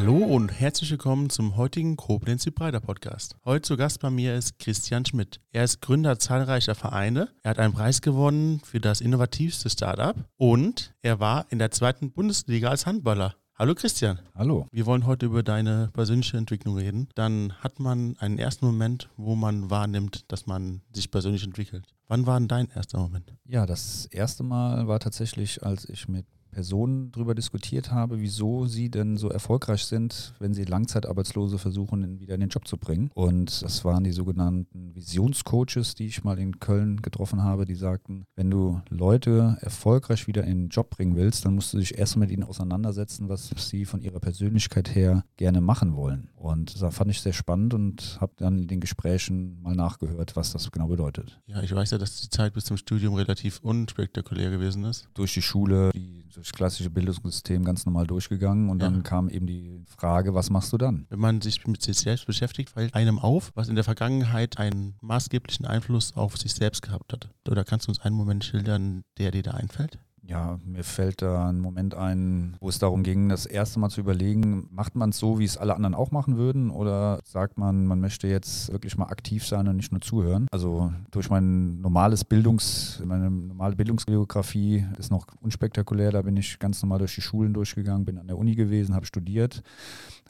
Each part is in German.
Hallo und herzlich willkommen zum heutigen Koblenz Breiter Podcast. Heute zu Gast bei mir ist Christian Schmidt. Er ist Gründer zahlreicher Vereine. Er hat einen Preis gewonnen für das innovativste Startup und er war in der zweiten Bundesliga als Handballer. Hallo Christian. Hallo. Wir wollen heute über deine persönliche Entwicklung reden. Dann hat man einen ersten Moment, wo man wahrnimmt, dass man sich persönlich entwickelt. Wann war denn dein erster Moment? Ja, das erste Mal war tatsächlich, als ich mit Personen darüber diskutiert habe, wieso sie denn so erfolgreich sind, wenn sie Langzeitarbeitslose versuchen, wieder in den Job zu bringen. Und das waren die sogenannten Visionscoaches, die ich mal in Köln getroffen habe, die sagten, wenn du Leute erfolgreich wieder in den Job bringen willst, dann musst du dich erst mit ihnen auseinandersetzen, was sie von ihrer Persönlichkeit her gerne machen wollen. Und das fand ich sehr spannend und habe dann in den Gesprächen mal nachgehört, was das genau bedeutet. Ja, ich weiß ja, dass die Zeit bis zum Studium relativ unspektakulär gewesen ist. Durch die Schule, die das klassische Bildungssystem ganz normal durchgegangen und ja. dann kam eben die Frage, was machst du dann? Wenn man sich mit sich selbst beschäftigt, fällt einem auf, was in der Vergangenheit einen maßgeblichen Einfluss auf sich selbst gehabt hat. Oder kannst du uns einen Moment schildern, der dir da einfällt? Ja, mir fällt da ein Moment ein, wo es darum ging, das erste Mal zu überlegen, macht man es so, wie es alle anderen auch machen würden? Oder sagt man, man möchte jetzt wirklich mal aktiv sein und nicht nur zuhören? Also durch mein normales Bildungs, meine normale Bildungsgeografie ist noch unspektakulär, da bin ich ganz normal durch die Schulen durchgegangen, bin an der Uni gewesen, habe studiert,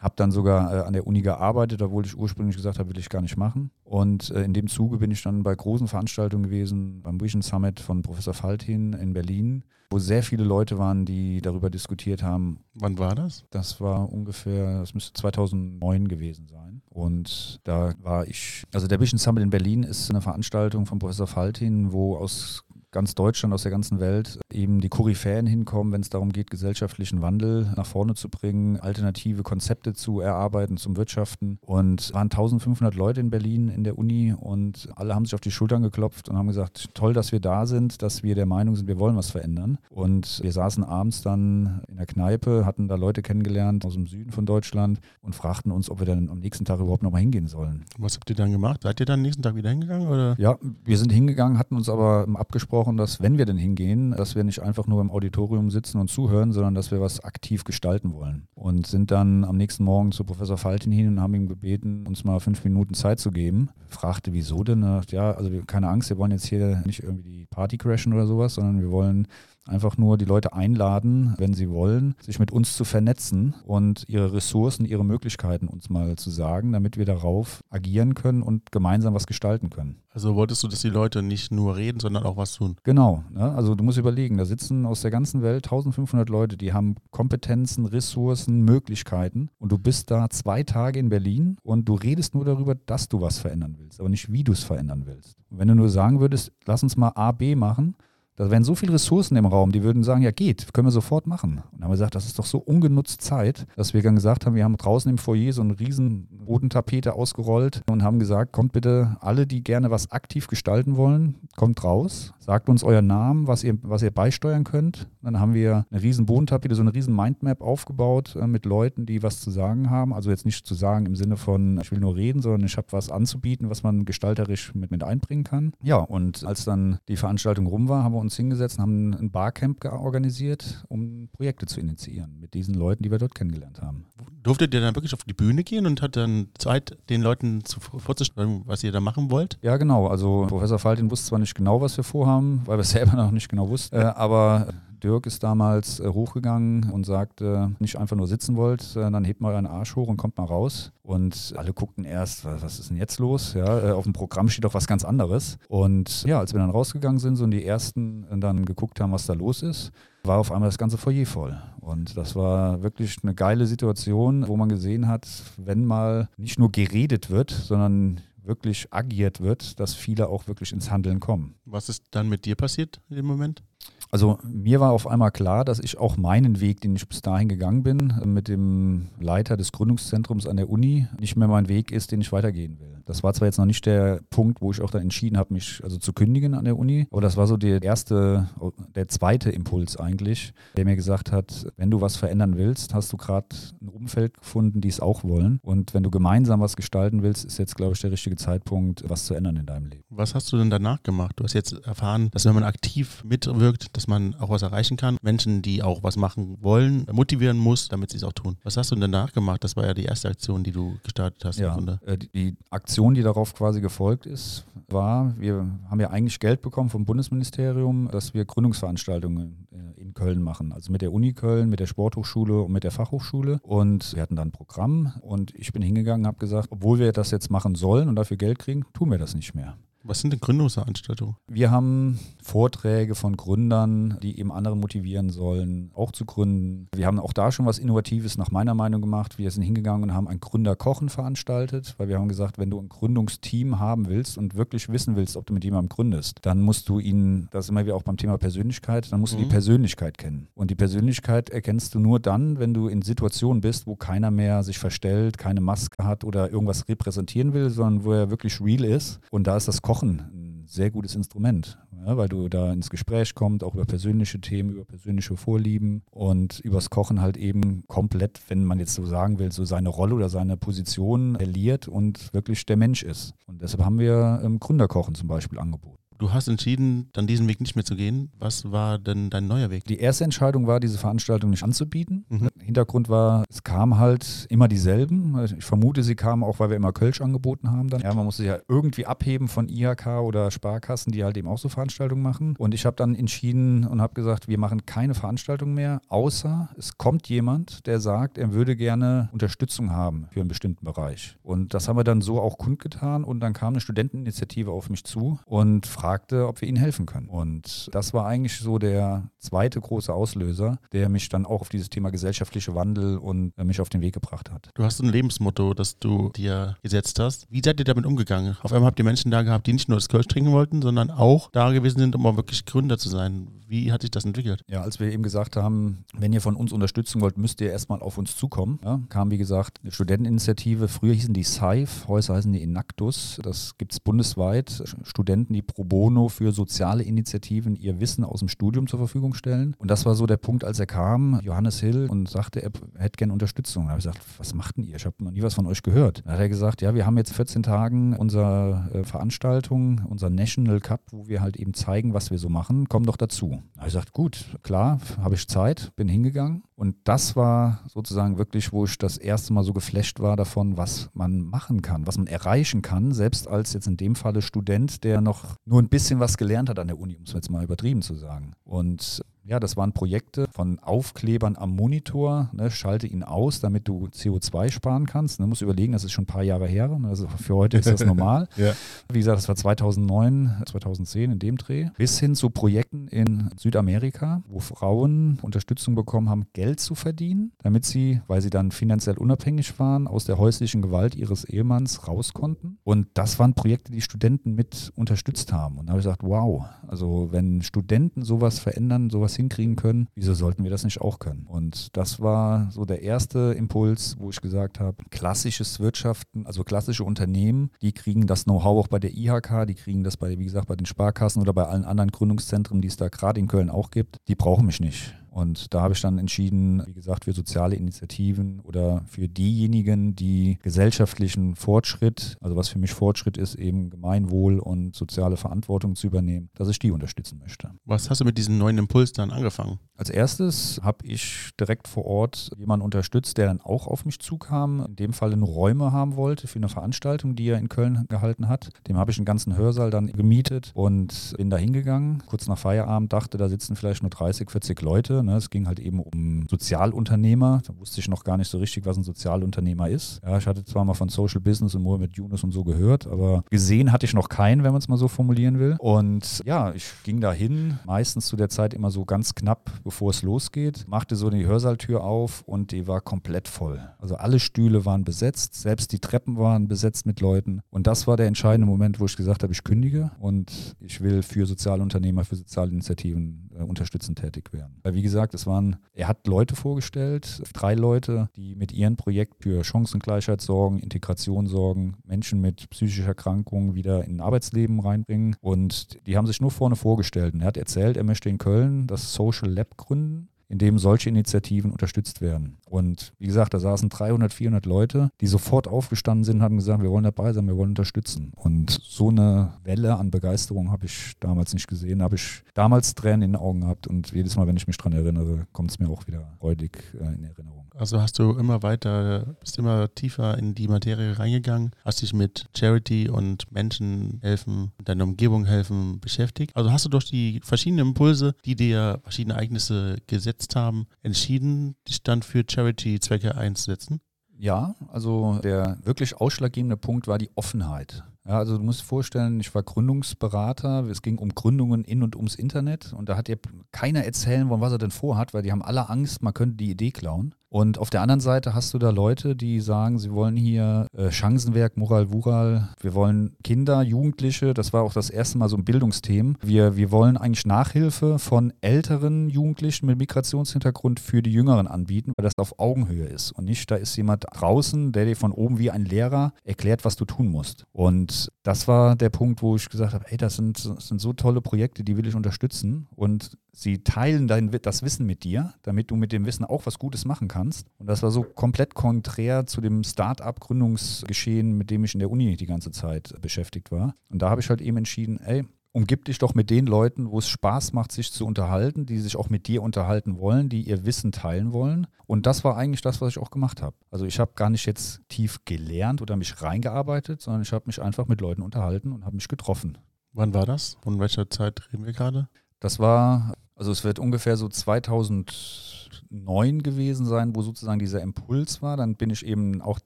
habe dann sogar äh, an der Uni gearbeitet, obwohl ich ursprünglich gesagt habe, will ich gar nicht machen. Und äh, in dem Zuge bin ich dann bei großen Veranstaltungen gewesen, beim Vision Summit von Professor Faltin in Berlin wo sehr viele Leute waren, die darüber diskutiert haben. Wann war das? Das war ungefähr, das müsste 2009 gewesen sein. Und da war ich, also der Vision Summit in Berlin ist eine Veranstaltung von Professor Faltin, wo aus ganz Deutschland, aus der ganzen Welt eben die Koryphäen hinkommen, wenn es darum geht, gesellschaftlichen Wandel nach vorne zu bringen, alternative Konzepte zu erarbeiten zum Wirtschaften. Und es waren 1500 Leute in Berlin in der Uni und alle haben sich auf die Schultern geklopft und haben gesagt, toll, dass wir da sind, dass wir der Meinung sind, wir wollen was verändern. Und wir saßen abends dann in der Kneipe, hatten da Leute kennengelernt aus dem Süden von Deutschland und fragten uns, ob wir dann am nächsten Tag überhaupt nochmal hingehen sollen. Was habt ihr dann gemacht? Seid ihr dann am nächsten Tag wieder hingegangen? Oder? Ja, wir sind hingegangen, hatten uns aber abgesprochen, gesprochen, dass wenn wir denn hingehen, dass wir nicht einfach nur im Auditorium sitzen und zuhören, sondern dass wir was aktiv gestalten wollen. Und sind dann am nächsten Morgen zu Professor Faltin hin und haben ihn gebeten, uns mal fünf Minuten Zeit zu geben. Fragte, wieso denn? Ja, also keine Angst, wir wollen jetzt hier nicht irgendwie die Party crashen oder sowas, sondern wir wollen Einfach nur die Leute einladen, wenn sie wollen, sich mit uns zu vernetzen und ihre Ressourcen, ihre Möglichkeiten uns mal zu sagen, damit wir darauf agieren können und gemeinsam was gestalten können. Also wolltest du, dass die Leute nicht nur reden, sondern auch was tun? Genau. Ne? Also du musst überlegen, da sitzen aus der ganzen Welt 1500 Leute, die haben Kompetenzen, Ressourcen, Möglichkeiten und du bist da zwei Tage in Berlin und du redest nur darüber, dass du was verändern willst, aber nicht wie du es verändern willst. Und wenn du nur sagen würdest, lass uns mal A, B machen, da wären so viele Ressourcen im Raum, die würden sagen, ja geht, können wir sofort machen. Und dann haben wir gesagt, das ist doch so ungenutzt Zeit, dass wir dann gesagt haben, wir haben draußen im Foyer so eine riesen Bodentapete ausgerollt und haben gesagt, kommt bitte alle, die gerne was aktiv gestalten wollen, kommt raus, sagt uns euren Namen, was ihr, was ihr beisteuern könnt. Dann haben wir eine riesen Bodentapete, so eine riesen Mindmap aufgebaut äh, mit Leuten, die was zu sagen haben. Also jetzt nicht zu sagen im Sinne von, ich will nur reden, sondern ich habe was anzubieten, was man gestalterisch mit, mit einbringen kann. Ja, und als dann die Veranstaltung rum war, haben wir uns uns hingesetzt und haben ein Barcamp organisiert, um Projekte zu initiieren mit diesen Leuten, die wir dort kennengelernt haben. Durftet ihr dann wirklich auf die Bühne gehen und hat dann Zeit, den Leuten zu, vorzustellen, was ihr da machen wollt? Ja, genau. Also Professor Faltin wusste zwar nicht genau, was wir vorhaben, weil wir es selber noch nicht genau wussten, äh, aber Dirk ist damals äh, hochgegangen und sagte, nicht einfach nur sitzen wollt, äh, dann hebt mal euren Arsch hoch und kommt mal raus. Und alle guckten erst, was, was ist denn jetzt los? Ja, äh, auf dem Programm steht doch was ganz anderes. Und ja, als wir dann rausgegangen sind so und die ersten dann geguckt haben, was da los ist, war auf einmal das ganze Foyer voll. Und das war wirklich eine geile Situation, wo man gesehen hat, wenn mal nicht nur geredet wird, sondern wirklich agiert wird, dass viele auch wirklich ins Handeln kommen. Was ist dann mit dir passiert in dem Moment? Also mir war auf einmal klar, dass ich auch meinen Weg, den ich bis dahin gegangen bin, mit dem Leiter des Gründungszentrums an der Uni, nicht mehr mein Weg ist, den ich weitergehen will. Das war zwar jetzt noch nicht der Punkt, wo ich auch dann entschieden habe, mich also zu kündigen an der Uni, aber das war so der erste, der zweite Impuls eigentlich, der mir gesagt hat, wenn du was verändern willst, hast du gerade ein Umfeld gefunden, die es auch wollen. Und wenn du gemeinsam was gestalten willst, ist jetzt, glaube ich, der richtige Zeitpunkt, was zu ändern in deinem Leben. Was hast du denn danach gemacht? Du hast jetzt erfahren, dass wenn man aktiv mitwirkt, dass man auch was erreichen kann. Menschen, die auch was machen wollen, motivieren muss, damit sie es auch tun. Was hast du denn danach gemacht? Das war ja die erste Aktion, die du gestartet hast. Ja, äh, die, Aktion, die darauf quasi gefolgt ist, war, wir haben ja eigentlich Geld bekommen vom Bundesministerium, dass wir Gründungsveranstaltungen äh, in Köln machen. Also mit der Uni Köln, mit der Sporthochschule und mit der Fachhochschule. Und wir hatten dann ein Programm und ich bin hingegangen und habe gesagt, obwohl wir das jetzt machen sollen und dafür Geld kriegen, tun wir das nicht mehr. Was sind denn Gründungsveranstaltungen? Wir haben Vorträge von Gründern, die eben andere motivieren sollen, auch zu gründen. Wir haben auch da schon was Innovatives nach meiner Meinung gemacht. Wir sind hingegangen und haben ein Gründerkochen veranstaltet, weil wir haben gesagt, wenn du ein Gründungsteam haben willst und wirklich wissen willst, ob du mit jemandem gründest, dann musst du ihn, das ist immer wieder auch beim Thema Persönlichkeit, dann musst du die mhm. Persönlichkeit kennen. Und die Persönlichkeit erkennst du nur dann, wenn du in Situationen bist, wo keiner mehr sich verstellt, keine Maske hat oder irgendwas repräsentieren will, sondern wo er wirklich real ist. Und da ist das Kochen ein sehr gutes Instrument, ja, weil du da ins Gespräch kommst, auch über persönliche Themen, über persönliche Vorlieben und übers Kochen halt eben komplett, wenn man jetzt so sagen will, so seine Rolle oder seine Position verliert und wirklich der Mensch ist. Und deshalb haben wir ähm, Gründerkochen zum Beispiel angeboten. Du hast entschieden, dann diesen Weg nicht mehr zu gehen. Was war denn dein neuer Weg? Die erste Entscheidung war, diese Veranstaltung nicht anzubieten. Mhm. Hintergrund war, es kamen halt immer dieselben. Ich vermute, sie kamen auch, weil wir immer Kölsch angeboten haben dann. Ja, man musste sich ja irgendwie abheben von IHK oder Sparkassen, die halt eben auch so Veranstaltungen machen. Und ich habe dann entschieden und habe gesagt, wir machen keine Veranstaltung mehr, außer es kommt jemand, der sagt, er würde gerne Unterstützung haben für einen bestimmten Bereich. Und das haben wir dann so auch kundgetan und dann kam eine Studenteninitiative auf mich zu und fragte, fragte, ob wir ihnen helfen können. Und das war eigentlich so der zweite große Auslöser, der mich dann auch auf dieses Thema gesellschaftliche Wandel und äh, mich auf den Weg gebracht hat. Du hast ein Lebensmotto, das du dir gesetzt hast. Wie seid ihr damit umgegangen? Auf einmal habt ihr Menschen da gehabt, die nicht nur das Kölsch trinken wollten, sondern auch da gewesen sind, um auch wirklich Gründer zu sein. Wie hat sich das entwickelt? Ja, als wir eben gesagt haben, wenn ihr von uns Unterstützung wollt, müsst ihr erstmal auf uns zukommen. Ja, kam, wie gesagt, eine Studenteninitiative. Früher hießen die SAIF, heute heißen die Enactus. Das gibt es bundesweit. Studenten, die pro bono für soziale Initiativen ihr Wissen aus dem Studium zur Verfügung stellen. Und das war so der Punkt, als er kam, Johannes Hill, und sagte, er hätte gerne Unterstützung. Da habe ich gesagt, was macht denn ihr? Ich habe noch nie was von euch gehört. Da hat er gesagt, ja, wir haben jetzt 14 Tagen unsere äh, Veranstaltung, unser National Cup, wo wir halt eben zeigen, was wir so machen. Komm doch dazu. Da habe ich gesagt, gut, klar, habe ich Zeit, bin hingegangen. Und das war sozusagen wirklich, wo ich das erste Mal so geflasht war davon, was man machen kann, was man erreichen kann, selbst als jetzt in dem Falle Student, der noch nur ein bisschen was gelernt hat an der Uni, um es jetzt mal übertrieben zu sagen. Und ja, das waren Projekte von Aufklebern am Monitor. Ne, schalte ihn aus, damit du CO2 sparen kannst. Ne, musst überlegen, das ist schon ein paar Jahre her. Ne, also für heute ist das normal. ja. Wie gesagt, das war 2009, 2010 in dem Dreh. Bis hin zu Projekten in Südamerika, wo Frauen Unterstützung bekommen haben, Geld zu verdienen, damit sie, weil sie dann finanziell unabhängig waren, aus der häuslichen Gewalt ihres Ehemanns raus konnten. Und das waren Projekte, die Studenten mit unterstützt haben. Und da habe ich gesagt, wow, also wenn Studenten sowas verändern, sowas sowas hinkriegen können, wieso sollten wir das nicht auch können? Und das war so der erste Impuls, wo ich gesagt habe, klassisches Wirtschaften, also klassische Unternehmen, die kriegen das Know-how auch bei der IHK, die kriegen das bei, wie gesagt, bei den Sparkassen oder bei allen anderen Gründungszentren, die es da gerade in Köln auch gibt, die brauchen mich nicht. Und da habe ich dann entschieden, wie gesagt, für soziale Initiativen oder für diejenigen, die gesellschaftlichen Fortschritt, also was für mich Fortschritt ist, eben Gemeinwohl und soziale Verantwortung zu übernehmen, dass ich die unterstützen möchte. Was hast du mit diesem neuen Impuls dann angefangen? Als erstes habe ich direkt vor Ort jemanden unterstützt, der dann auch auf mich zukam, in dem Fall Räume haben wollte für eine Veranstaltung, die er in Köln gehalten hat. Dem habe ich einen ganzen Hörsaal dann gemietet und bin da hingegangen. Kurz nach Feierabend dachte, da sitzen vielleicht nur 30, 40 Leute. Ne? Es ging halt eben um Sozialunternehmer. Da wusste ich noch gar nicht so richtig, was ein Sozialunternehmer ist. Ja, ich hatte zwar mal von Social Business und mit Yunus und so gehört, aber gesehen hatte ich noch keinen, wenn man es mal so formulieren will. Und ja, ich ging da hin, meistens zu der Zeit immer so ganz knapp, bevor es losgeht, machte so die Hörsaaltür auf und die war komplett voll. Also alle Stühle waren besetzt, selbst die Treppen waren besetzt mit Leuten. Und das war der entscheidende Moment, wo ich gesagt habe, ich kündige und ich will für Sozialunternehmer, für Sozialinitiativen unterstützend tätig werden. Weil wie gesagt, es waren, er hat Leute vorgestellt, drei Leute, die mit ihrem Projekt für Chancengleichheit sorgen, Integration sorgen, Menschen mit psychischer Erkrankung wieder in ein Arbeitsleben reinbringen. Und die haben sich nur vorne vorgestellt. Und er hat erzählt, er möchte in Köln das Social Lab gründen in dem solche Initiativen unterstützt werden. Und wie gesagt, da saßen 300, 400 Leute, die sofort aufgestanden sind haben gesagt, wir wollen dabei sein, wir wollen unterstützen. Und so eine Welle an Begeisterung habe ich damals nicht gesehen. Habe ich damals Tränen in den Augen gehabt und jedes Mal, wenn ich mich daran erinnere, kommt es mir auch wieder freudig äh, in Erinnerung. Also hast du immer weiter, bist immer tiefer in die Materie reingegangen, hast dich mit Charity und Menschen helfen, deiner Umgebung helfen beschäftigt. Also hast du durch die verschiedenen Impulse, die dir verschiedene Ereignisse gesetzt haben, entschieden, dich dann für Charity-Zwecke einzusetzen? Ja, also der wirklich ausschlaggebende Punkt war die Offenheit. Ja, also du musst vorstellen, ich war Gründungsberater, es ging um Gründungen in und ums Internet und da hat dir keiner erzählen wollen, was er denn vorhat, weil die haben alle Angst, man könnte die Idee klauen. Und auf der anderen Seite hast du da Leute, die sagen, sie wollen hier äh, Chancenwerk, Moral, Wural, wir wollen Kinder, Jugendliche, das war auch das erste Mal so ein Bildungsthema. Wir, wir wollen eigentlich Nachhilfe von älteren Jugendlichen mit Migrationshintergrund für die Jüngeren anbieten, weil das auf Augenhöhe ist und nicht, da ist jemand draußen, der dir von oben wie ein Lehrer erklärt, was du tun musst. Und das war der Punkt, wo ich gesagt habe, ey, das sind, das sind so tolle Projekte, die will ich unterstützen und sie teilen dein, das Wissen mit dir, damit du mit dem Wissen auch was Gutes machen kannst. Und das war so komplett konträr zu dem Start-up-Gründungsgeschehen, mit dem ich in der Uni die ganze Zeit beschäftigt war. Und da habe ich halt eben entschieden, ey, umgib dich doch mit den Leuten, wo es Spaß macht, sich zu unterhalten, die sich auch mit dir unterhalten wollen, die ihr Wissen teilen wollen. Und das war eigentlich das, was ich auch gemacht habe. Also ich habe gar nicht jetzt tief gelernt oder mich reingearbeitet, sondern ich habe mich einfach mit Leuten unterhalten und habe mich getroffen. Wann war das? Von welcher Zeit reden wir gerade? Das war, also es wird ungefähr so 2009 gewesen sein, wo sozusagen dieser Impuls war. Dann bin ich eben auch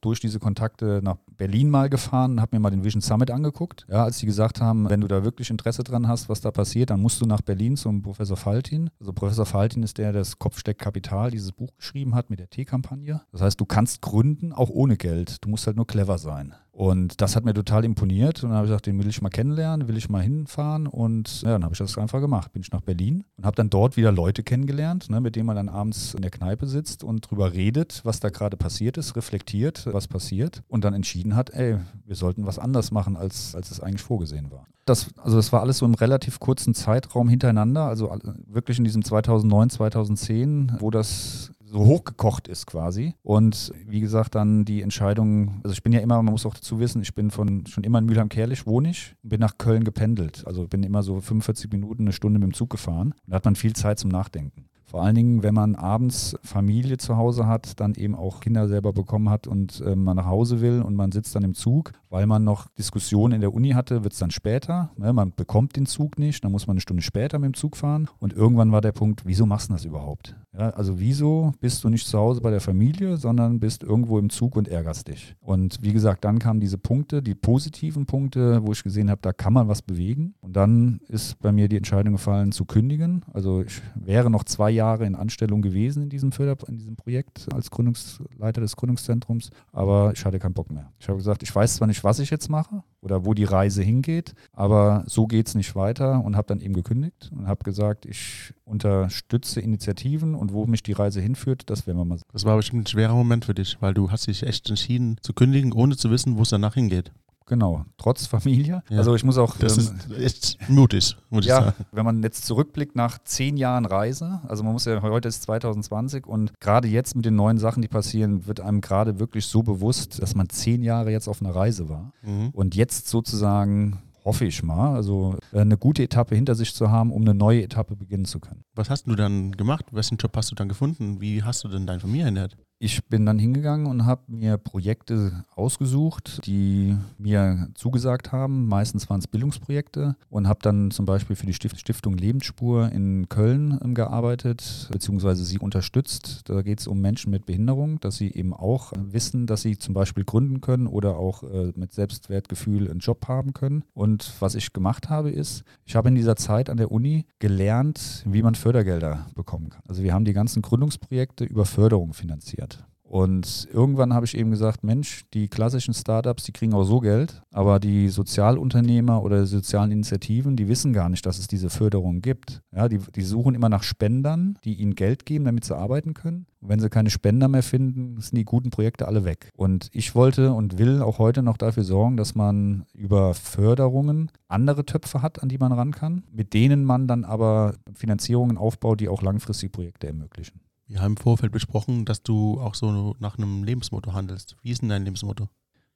durch diese Kontakte nach Berlin mal gefahren und habe mir mal den Vision Summit angeguckt. Ja, als die gesagt haben, wenn du da wirklich Interesse dran hast, was da passiert, dann musst du nach Berlin zum Professor Faltin. Also Professor Faltin ist der, der das Kopfsteck Kapital, dieses Buch geschrieben hat mit der T-Kampagne. Das heißt, du kannst gründen, auch ohne Geld. Du musst halt nur clever sein. Und das hat mir total imponiert. Und dann habe ich gesagt, den will ich mal kennenlernen, will ich mal hinfahren. Und ja, dann habe ich das einfach gemacht. Bin ich nach Berlin und habe dann dort wieder Leute kennengelernt, ne, mit denen man dann abends in der Kneipe sitzt und drüber redet, was da gerade passiert ist, reflektiert, was passiert und dann entschieden hat, ey, wir sollten was anders machen, als, als es eigentlich vorgesehen war. Das, also das war alles so im relativ kurzen Zeitraum hintereinander, also wirklich in diesem 2009, 2010, wo das so hochgekocht ist quasi. Und wie gesagt, dann die Entscheidung, also ich bin ja immer, man muss auch dazu wissen, ich bin von schon immer in Mülheim-Kerlich, wohne ich, bin nach Köln gependelt. Also bin immer so 45 Minuten, eine Stunde mit dem Zug gefahren. da hat man viel Zeit zum Nachdenken. Vor allen Dingen, wenn man abends Familie zu Hause hat, dann eben auch Kinder selber bekommen hat und äh, man nach Hause will und man sitzt dann im Zug, weil man noch Diskussionen in der Uni hatte, wird es dann später. Ne? Man bekommt den Zug nicht, dann muss man eine Stunde später mit dem Zug fahren. Und irgendwann war der Punkt, wieso machst du das überhaupt? Ja, also wieso bist du nicht zu Hause bei der Familie, sondern bist irgendwo im Zug und ärgerst dich? Und wie gesagt, dann kamen diese Punkte, die positiven Punkte, wo ich gesehen habe, da kann man was bewegen. Und dann ist bei mir die Entscheidung gefallen, zu kündigen. Also ich wäre noch zwei Jahre in Anstellung gewesen in diesem Förder in diesem Projekt als Gründungsleiter des Gründungszentrums, aber ich hatte keinen Bock mehr. Ich habe gesagt, ich weiß zwar nicht, was ich jetzt mache oder wo die Reise hingeht, aber so geht es nicht weiter und habe dann eben gekündigt und habe gesagt, ich unterstütze Initiativen und wo mich die Reise hinführt, das werden wir mal sehen. Das war bestimmt ein schwerer Moment für dich, weil du hast dich echt entschieden zu kündigen, ohne zu wissen, wo es danach hingeht. Genau, trotz Familie. Ja. Also ich muss auch. Das ähm, ist echt mutig, muss ja, ich sagen. wenn man jetzt zurückblickt nach zehn Jahren Reise, also man muss ja, heute ist 2020 und gerade jetzt mit den neuen Sachen, die passieren, wird einem gerade wirklich so bewusst, dass man zehn Jahre jetzt auf einer Reise war Mhm. und jetzt sozusagen hoffe ich mal, also eine gute Etappe hinter sich zu haben, um eine neue Etappe beginnen zu können. Was hast du dann gemacht? Wessen Job hast du dann gefunden? Wie hast du denn deine Familie ernährt? Ich bin dann hingegangen und habe mir Projekte ausgesucht, die mir zugesagt haben. Meistens waren es Bildungsprojekte und habe dann zum Beispiel für die Stift- Stiftung Lebensspur in Köln ähm, gearbeitet, beziehungsweise sie unterstützt. Da geht es um Menschen mit Behinderung, dass sie eben auch äh, wissen, dass sie zum Beispiel gründen können oder auch äh, mit Selbstwertgefühl einen Job haben können. Und was ich gemacht habe, ist, ich habe in dieser Zeit an der Uni gelernt, wie man Fördergelder bekommen kann. Also wir haben die ganzen Gründungsprojekte über Förderung finanziert. Und irgendwann habe ich eben gesagt, Mensch, die klassischen Startups, die kriegen auch so Geld, aber die Sozialunternehmer oder sozialen Initiativen, die wissen gar nicht, dass es diese Förderung gibt. Ja, die, die suchen immer nach Spendern, die ihnen Geld geben, damit sie arbeiten können. Und wenn sie keine Spender mehr finden, sind die guten Projekte alle weg. Und ich wollte und will auch heute noch dafür sorgen, dass man über Förderungen andere Töpfe hat, an die man ran kann, mit denen man dann aber Finanzierungen aufbaut, die auch langfristige Projekte ermöglichen. Wir haben im Vorfeld besprochen, dass du auch so nach einem Lebensmotto handelst. Wie ist denn dein Lebensmotto?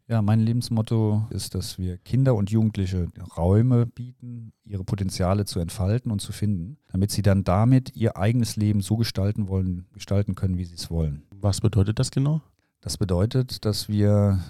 Ja, mein Lebensmotto ist, dass wir Kinder und Jugendliche Räume bieten, ihre Potenziale zu entfalten und zu finden, damit sie dann damit ihr eigenes Leben so gestalten wollen, gestalten können, wie sie es wollen. Was bedeutet das genau? Das bedeutet, dass wir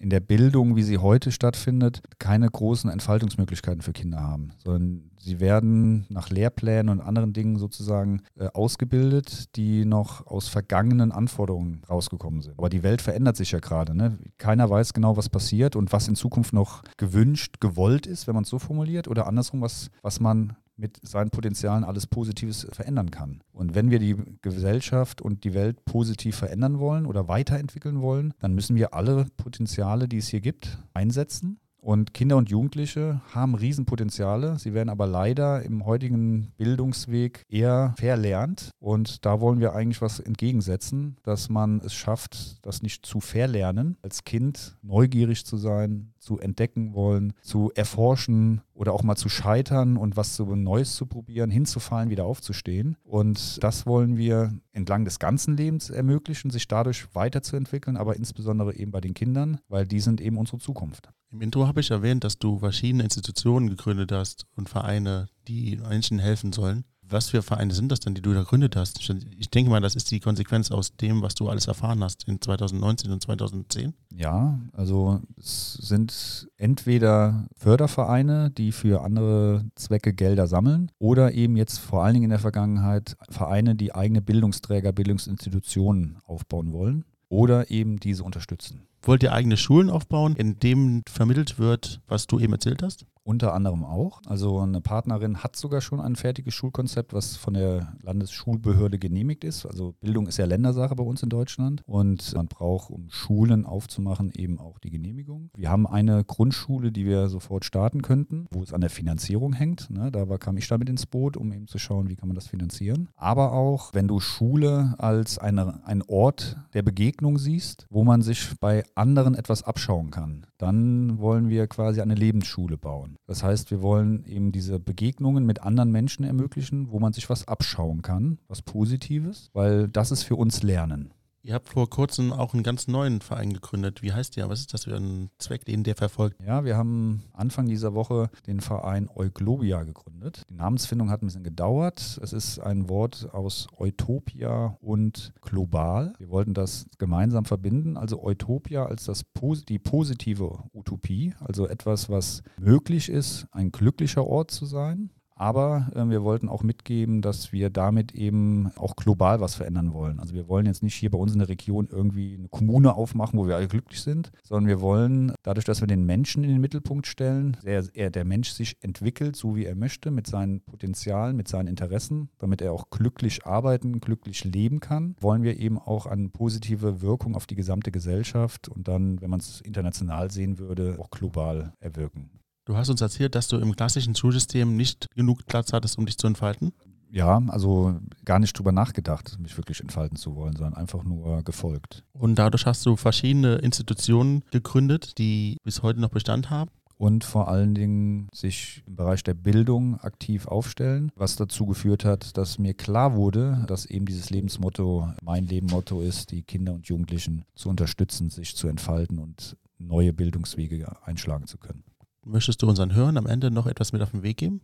in der Bildung, wie sie heute stattfindet, keine großen Entfaltungsmöglichkeiten für Kinder haben, sondern sie werden nach Lehrplänen und anderen Dingen sozusagen äh, ausgebildet, die noch aus vergangenen Anforderungen rausgekommen sind. Aber die Welt verändert sich ja gerade. Ne? Keiner weiß genau, was passiert und was in Zukunft noch gewünscht, gewollt ist, wenn man es so formuliert, oder andersrum, was, was man mit seinen Potenzialen alles Positives verändern kann. Und wenn wir die Gesellschaft und die Welt positiv verändern wollen oder weiterentwickeln wollen, dann müssen wir alle Potenziale, die es hier gibt, einsetzen und Kinder und Jugendliche haben Riesenpotenziale. Sie werden aber leider im heutigen Bildungsweg eher verlernt. Und da wollen wir eigentlich was entgegensetzen, dass man es schafft, das nicht zu verlernen, als Kind neugierig zu sein, zu entdecken wollen, zu erforschen oder auch mal zu scheitern und was so Neues zu probieren, hinzufallen, wieder aufzustehen. Und das wollen wir entlang des ganzen Lebens ermöglichen, sich dadurch weiterzuentwickeln, aber insbesondere eben bei den Kindern, weil die sind eben unsere Zukunft. Im Intro habe ich erwähnt, dass du verschiedene Institutionen gegründet hast und Vereine, die Menschen helfen sollen. Was für Vereine sind das denn, die du da gegründet hast? Ich denke mal, das ist die Konsequenz aus dem, was du alles erfahren hast in 2019 und 2010. Ja, also es sind entweder Fördervereine, die für andere Zwecke Gelder sammeln, oder eben jetzt vor allen Dingen in der Vergangenheit Vereine, die eigene Bildungsträger, Bildungsinstitutionen aufbauen wollen oder eben diese unterstützen. Wollt ihr eigene Schulen aufbauen, in denen vermittelt wird, was du eben erzählt hast? Unter anderem auch. Also eine Partnerin hat sogar schon ein fertiges Schulkonzept, was von der Landesschulbehörde genehmigt ist. Also Bildung ist ja Ländersache bei uns in Deutschland und man braucht, um Schulen aufzumachen, eben auch die Genehmigung. Wir haben eine Grundschule, die wir sofort starten könnten, wo es an der Finanzierung hängt. Ne? Da kam ich damit ins Boot, um eben zu schauen, wie kann man das finanzieren. Aber auch, wenn du Schule als eine, ein Ort der Begegnung siehst, wo man sich bei anderen etwas abschauen kann, dann wollen wir quasi eine Lebensschule bauen. Das heißt, wir wollen eben diese Begegnungen mit anderen Menschen ermöglichen, wo man sich was abschauen kann, was Positives, weil das ist für uns Lernen. Ihr habt vor kurzem auch einen ganz neuen Verein gegründet. Wie heißt der? Was ist das für ein Zweck, den der verfolgt? Ja, wir haben Anfang dieser Woche den Verein Euglobia gegründet. Die Namensfindung hat ein bisschen gedauert. Es ist ein Wort aus Utopia und global. Wir wollten das gemeinsam verbinden. Also Utopia als das, die positive Utopie, also etwas, was möglich ist, ein glücklicher Ort zu sein. Aber äh, wir wollten auch mitgeben, dass wir damit eben auch global was verändern wollen. Also wir wollen jetzt nicht hier bei uns in der Region irgendwie eine Kommune aufmachen, wo wir alle glücklich sind, sondern wir wollen dadurch, dass wir den Menschen in den Mittelpunkt stellen, der, er, der Mensch sich entwickelt, so wie er möchte, mit seinen Potenzialen, mit seinen Interessen, damit er auch glücklich arbeiten, glücklich leben kann, wollen wir eben auch eine positive Wirkung auf die gesamte Gesellschaft und dann, wenn man es international sehen würde, auch global erwirken. Du hast uns erzählt, dass du im klassischen Schulsystem nicht genug Platz hattest, um dich zu entfalten. Ja, also gar nicht drüber nachgedacht, mich wirklich entfalten zu wollen, sondern einfach nur gefolgt. Und dadurch hast du verschiedene Institutionen gegründet, die bis heute noch Bestand haben und vor allen Dingen sich im Bereich der Bildung aktiv aufstellen, was dazu geführt hat, dass mir klar wurde, dass eben dieses Lebensmotto mein Lebenmotto ist, die Kinder und Jugendlichen zu unterstützen, sich zu entfalten und neue Bildungswege einschlagen zu können. Möchtest du unseren Hörern am Ende noch etwas mit auf den Weg geben?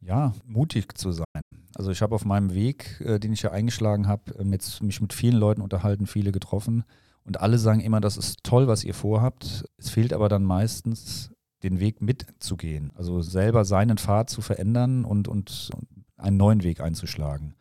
Ja, mutig zu sein. Also ich habe auf meinem Weg, äh, den ich ja eingeschlagen habe, mit, mich mit vielen Leuten unterhalten, viele getroffen und alle sagen immer, das ist toll, was ihr vorhabt. Es fehlt aber dann meistens den Weg mitzugehen, also selber seinen Pfad zu verändern und, und einen neuen Weg einzuschlagen.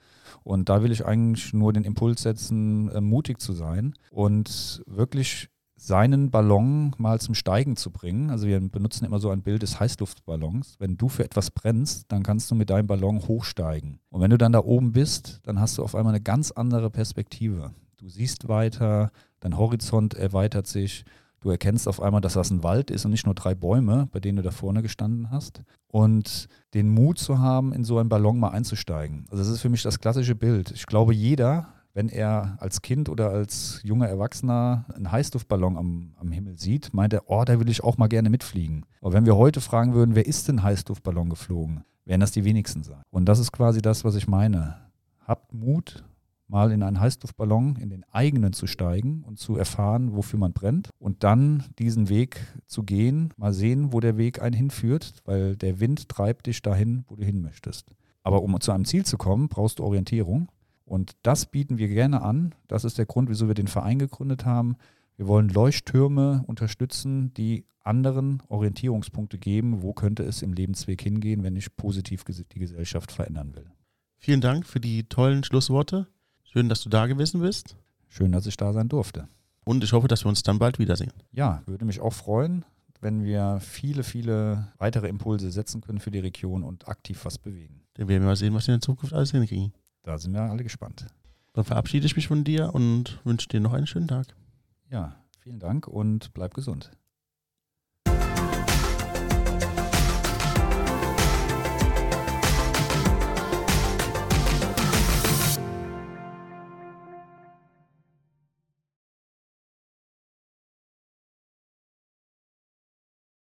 Und da will ich eigentlich nur den Impuls setzen, äh, mutig zu sein und wirklich seinen Ballon mal zum Steigen zu bringen. Also wir benutzen immer so ein Bild des Heißluftballons. Wenn du für etwas brennst, dann kannst du mit deinem Ballon hochsteigen. Und wenn du dann da oben bist, dann hast du auf einmal eine ganz andere Perspektive. du siehst weiter, dein Horizont erweitert sich, du erkennst auf einmal, dass das ein Wald ist und nicht nur drei Bäume, bei denen du da vorne gestanden hast. Und den Mut zu haben, in so einen Ballon mal einzusteigen. Also das ist für mich das klassische Bild. Ich glaube, jeder wenn er als Kind oder als junger Erwachsener einen Heißluftballon am, am Himmel sieht, meint er, oh, da will ich auch mal gerne mitfliegen. Aber wenn wir heute fragen würden, wer ist denn Heißluftballon geflogen, wären das die wenigsten sein. Und das ist quasi das, was ich meine. Habt Mut, mal in einen Heißluftballon, in den eigenen zu steigen und zu erfahren, wofür man brennt und dann diesen Weg zu gehen, mal sehen, wo der Weg einen hinführt, weil der Wind treibt dich dahin, wo du hin möchtest. Aber um zu einem Ziel zu kommen, brauchst du Orientierung und das bieten wir gerne an. Das ist der Grund, wieso wir den Verein gegründet haben. Wir wollen Leuchttürme unterstützen, die anderen Orientierungspunkte geben, wo könnte es im Lebensweg hingehen, wenn ich positiv die Gesellschaft verändern will. Vielen Dank für die tollen Schlussworte. Schön, dass du da gewesen bist. Schön, dass ich da sein durfte. Und ich hoffe, dass wir uns dann bald wiedersehen. Ja, würde mich auch freuen, wenn wir viele, viele weitere Impulse setzen können für die Region und aktiv was bewegen. Dann werden wir mal sehen, was wir in der Zukunft alles hinkriegen. Da sind wir alle gespannt. Dann verabschiede ich mich von dir und wünsche dir noch einen schönen Tag. Ja, vielen Dank und bleib gesund.